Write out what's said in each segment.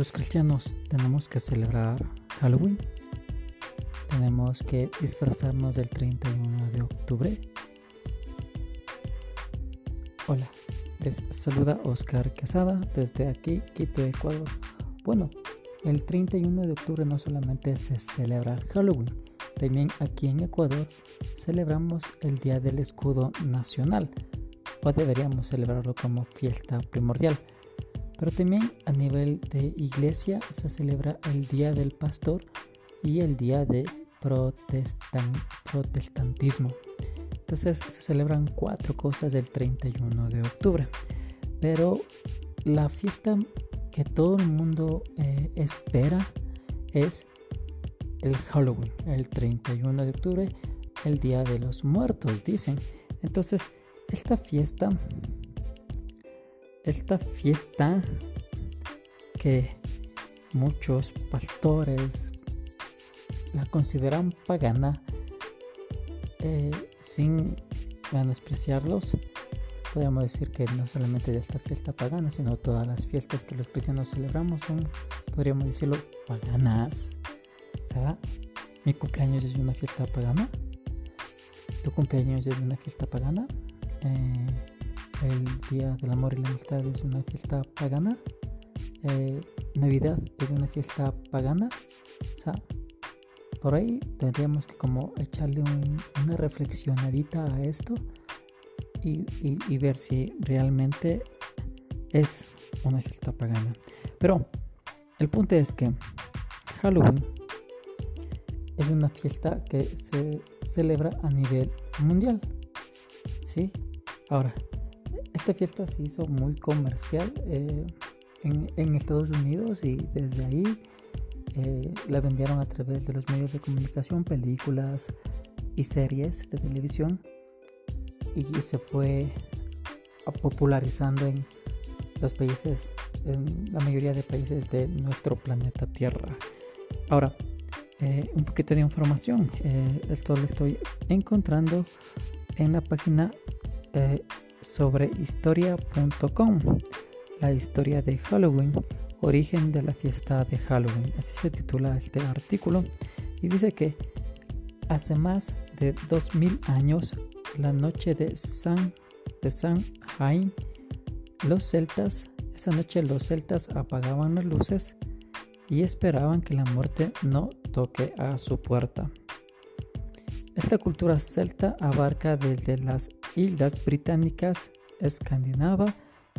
los cristianos tenemos que celebrar Halloween. Tenemos que disfrazarnos del 31 de octubre. Hola, les saluda Oscar Quesada desde aquí, Quito, Ecuador. Bueno, el 31 de octubre no solamente se celebra Halloween, también aquí en Ecuador celebramos el Día del Escudo Nacional, o deberíamos celebrarlo como fiesta primordial. Pero también a nivel de iglesia se celebra el Día del Pastor y el Día de Protestantismo. Entonces se celebran cuatro cosas del 31 de octubre. Pero la fiesta que todo el mundo eh, espera es el Halloween, el 31 de octubre, el Día de los Muertos, dicen. Entonces, esta fiesta esta fiesta que muchos pastores la consideran pagana eh, sin menospreciarlos podríamos decir que no solamente esta fiesta pagana sino todas las fiestas que los cristianos celebramos son podríamos decirlo paganas. Mi cumpleaños es una fiesta pagana tu cumpleaños es una fiesta pagana eh, el Día del Amor y la Amistad es una fiesta pagana, eh, Navidad es una fiesta pagana, o sea, por ahí tendríamos que como echarle una reflexionadita a esto y, ver si realmente es una fiesta pagana. Pero el punto es que Halloween es una fiesta que se celebra a nivel mundial. ¿Sí? Ahora, esta fiesta se hizo muy comercial eh, en, Estados Unidos y desde ahí eh, la vendieron a través de los medios de comunicación, películas y series de televisión y se fue popularizando en los países, en la mayoría de países de nuestro planeta Tierra. Ahora, eh, un poquito de información. esto lo estoy encontrando en la página sobre historia.com, la historia de Halloween, origen de la fiesta de Halloween. Así se titula este artículo y dice que hace más de 2000 años, la noche de San de San Jaime, los celtas, esa noche los celtas apagaban las luces y esperaban que la muerte no toque a su puerta. Esta cultura celta abarca desde las islas británicas, Escandinava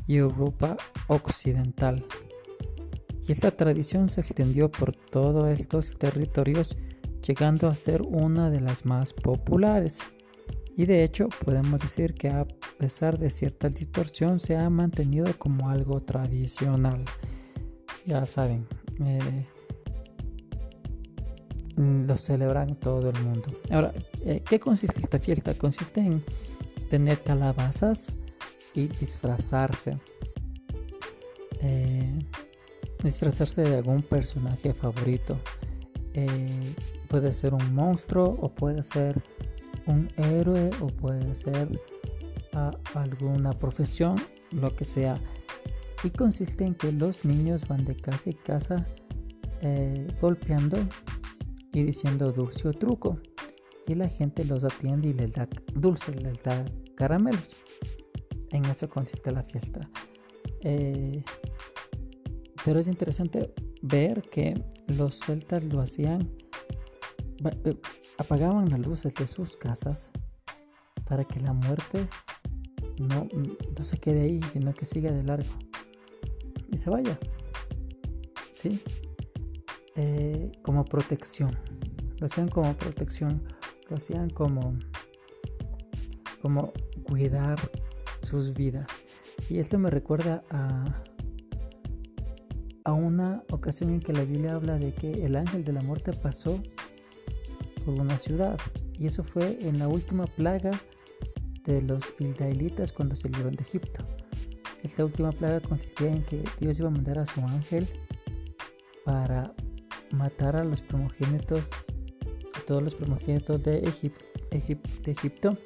y Europa occidental. Y esta tradición se extendió por todos estos territorios, llegando a ser una de las más populares. Y de hecho podemos decir que a pesar de cierta distorsión se ha mantenido como algo tradicional. Ya saben, eh, lo celebran todo el mundo. Ahora, eh, ¿qué consiste esta fiesta? Consiste en tener calabazas y disfrazarse. Eh, disfrazarse de algún personaje favorito. Eh, puede ser un monstruo o puede ser un héroe o puede ser alguna profesión, lo que sea. Y consiste en que los niños van de casa en casa golpeando y diciendo dulce o truco. Y la gente los atiende y les da dulce, les da caramelos. En eso consiste la fiesta. Eh, pero es interesante ver que los celtas lo hacían, eh, apagaban las luces de sus casas para que la muerte no, no se quede ahí, sino que siga de largo y se vaya. ¿Sí? Eh, como protección. Lo hacían como protección, lo hacían como, como cuidar sus vidas. Y esto me recuerda a, a una ocasión en que la Biblia habla de que el ángel de la muerte pasó por una ciudad. Y eso fue en la última plaga de los israelitas cuando salieron de Egipto. Esta última plaga consistía en que Dios iba a mandar a su ángel para matar a los primogénitos, a todos los primogénitos de, Egipto,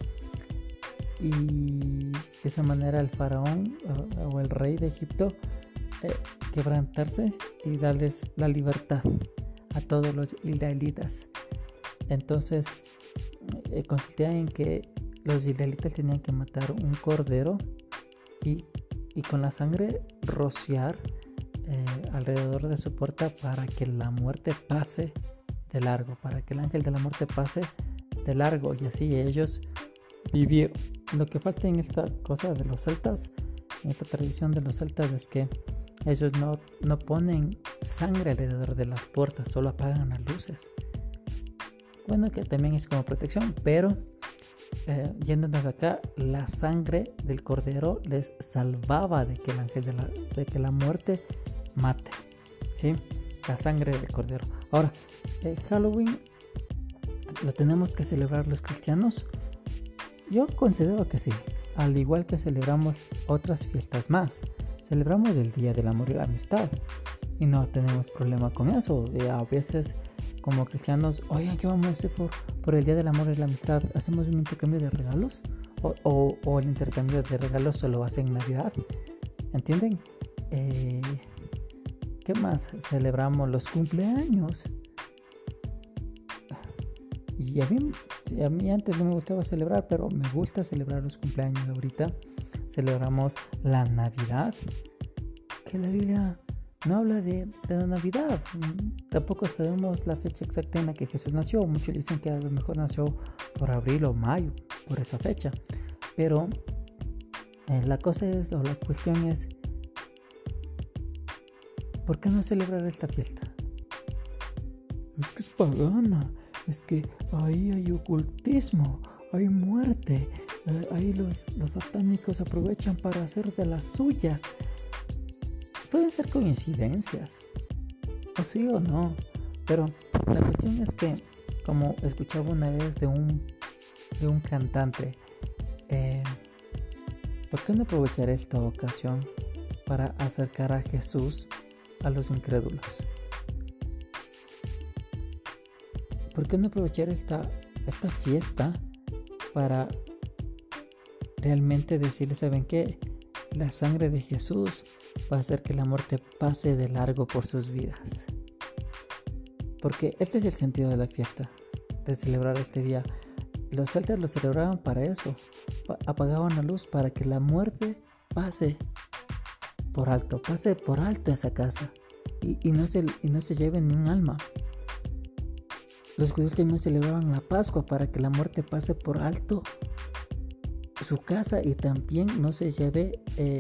y de esa manera el faraón o, el rey de Egipto eh, quebrantarse y darles la libertad a todos los israelitas. Entonces eh, consistía en que los israelitas tenían que matar un cordero y, con la sangre rociar eh, alrededor de su puerta para que la muerte pase de largo, para que el ángel de la muerte pase de largo y así ellos vivir. Lo que falta en esta cosa de los celtas, en esta tradición de los celtas es que ellos no, no ponen sangre alrededor de las puertas, solo apagan las luces. Bueno, que también es como protección, pero eh, yéndonos acá, la sangre del cordero les salvaba de que el ángel de la, de que la muerte mate. ¿Sí? La sangre del cordero. Ahora, eh, Halloween lo tenemos que celebrar los cristianos. Yo considero que sí, al igual que celebramos otras fiestas más. Celebramos el Día del Amor y la Amistad y no tenemos problema con eso. Eh, a veces como cristianos, oye, ¿qué vamos a hacer por, por el Día del Amor y la Amistad? ¿Hacemos un intercambio de regalos? ¿O, o, el intercambio de regalos solo hace en Navidad? ¿Entienden? Eh, ¿Qué más? Celebramos los cumpleaños. Y a mí, a mí antes no me gustaba celebrar, pero me gusta celebrar los cumpleaños ahorita. Celebramos la Navidad. Que la Biblia no habla de, la Navidad. Tampoco sabemos la fecha exacta en la que Jesús nació. Muchos dicen que a lo mejor nació por abril o mayo, por esa fecha. Pero eh, la cosa es, o la cuestión es, ¿por qué no celebrar esta fiesta? Es que es pagana, es que ahí hay ocultismo, hay muerte, eh, ahí los, satánicos aprovechan para hacer de las suyas. Pueden ser coincidencias, o sí o no, pero la cuestión es que, como escuchaba una vez de un, de un cantante, eh, ¿por qué no aprovechar esta ocasión para acercar a Jesús a los incrédulos? ¿Por qué no aprovechar esta, esta fiesta para realmente decirles, ¿saben qué? La sangre de Jesús va a hacer que la muerte pase de largo por sus vidas. Porque este es el sentido de la fiesta, de celebrar este día. Los celtas lo celebraban para eso. Apagaban la luz para que la muerte pase por alto, pase por alto esa casa y, no, se, y no se lleve ni un alma. Los judíos también celebraban la Pascua para que la muerte pase por alto su casa y también no se lleve eh,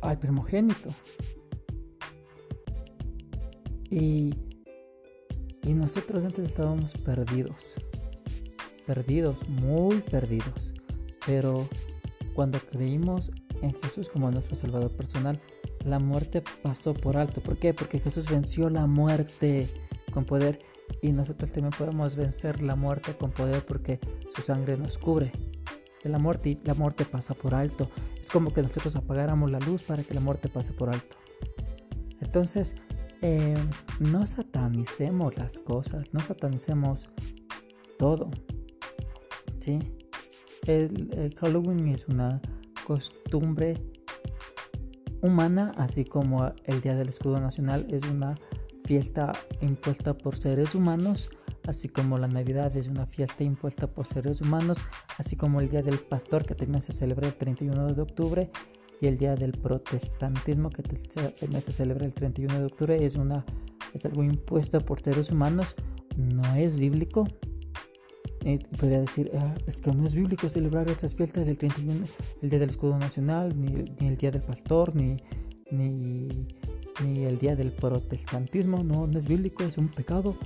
al primogénito. Y, y nosotros antes estábamos perdidos, perdidos, muy perdidos. Pero cuando creímos en Jesús como nuestro Salvador personal, la muerte pasó por alto. ¿Por qué? Porque Jesús venció la muerte con poder y nosotros también podemos vencer la muerte con poder porque su sangre nos cubre de la muerte y la muerte pasa por alto como que nosotros apagáramos la luz para que la muerte pase por alto. Entonces, eh, no satanicemos las cosas, no satanicemos todo. ¿sí? El, Halloween es una costumbre humana, así como el Día del Escudo Nacional es una fiesta impuesta por seres humanos así como la Navidad es una fiesta impuesta por seres humanos, así como el Día del Pastor que también se celebra el 31 de octubre y el Día del Protestantismo que también se celebra el 31 de octubre es, una, es algo impuesto por seres humanos, no es bíblico. Y podría decir, ah, es que no es bíblico celebrar estas fiestas del 31, el Día del Escudo Nacional, ni, el Día del Pastor, ni, ni, ni el Día del Protestantismo, no, es bíblico, es un pecado.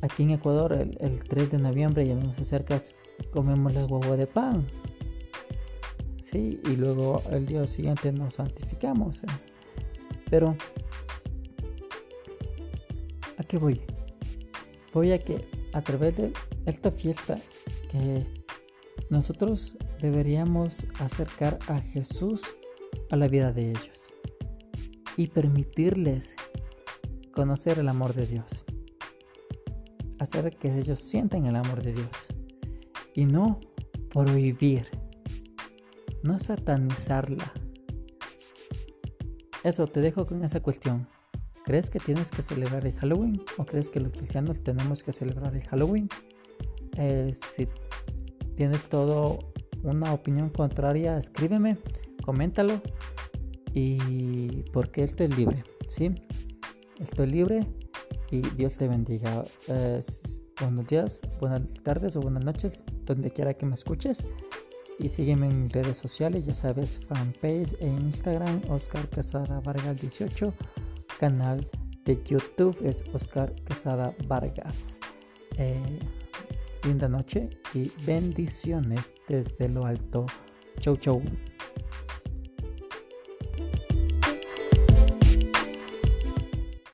Aquí en Ecuador el, 3 de noviembre ya se acerca, comemos la guagua de pan. Sí, y luego el día siguiente nos santificamos. ¿eh? Pero, ¿a qué voy? Voy a que a través de esta fiesta que nosotros deberíamos acercar a Jesús a la vida de ellos y permitirles conocer el amor de Dios hacer que ellos sientan el amor de Dios y no prohibir, no satanizarla. Eso, te dejo con esa cuestión. ¿Crees que tienes que celebrar el Halloween o crees que los cristianos tenemos que celebrar el Halloween? Eh, si tienes todo una opinión contraria, escríbeme, coméntalo y porque estoy libre, ¿sí? Estoy libre y Dios te bendiga. buenos días, buenas tardes o buenas noches, donde quiera que me escuches. Y sígueme en redes sociales, ya sabes, fanpage en Instagram, Oscar Casada Vargas 18 canal de YouTube es Oscar Quesada Vargas. Eh, linda noche y bendiciones desde lo alto. Chau, chau.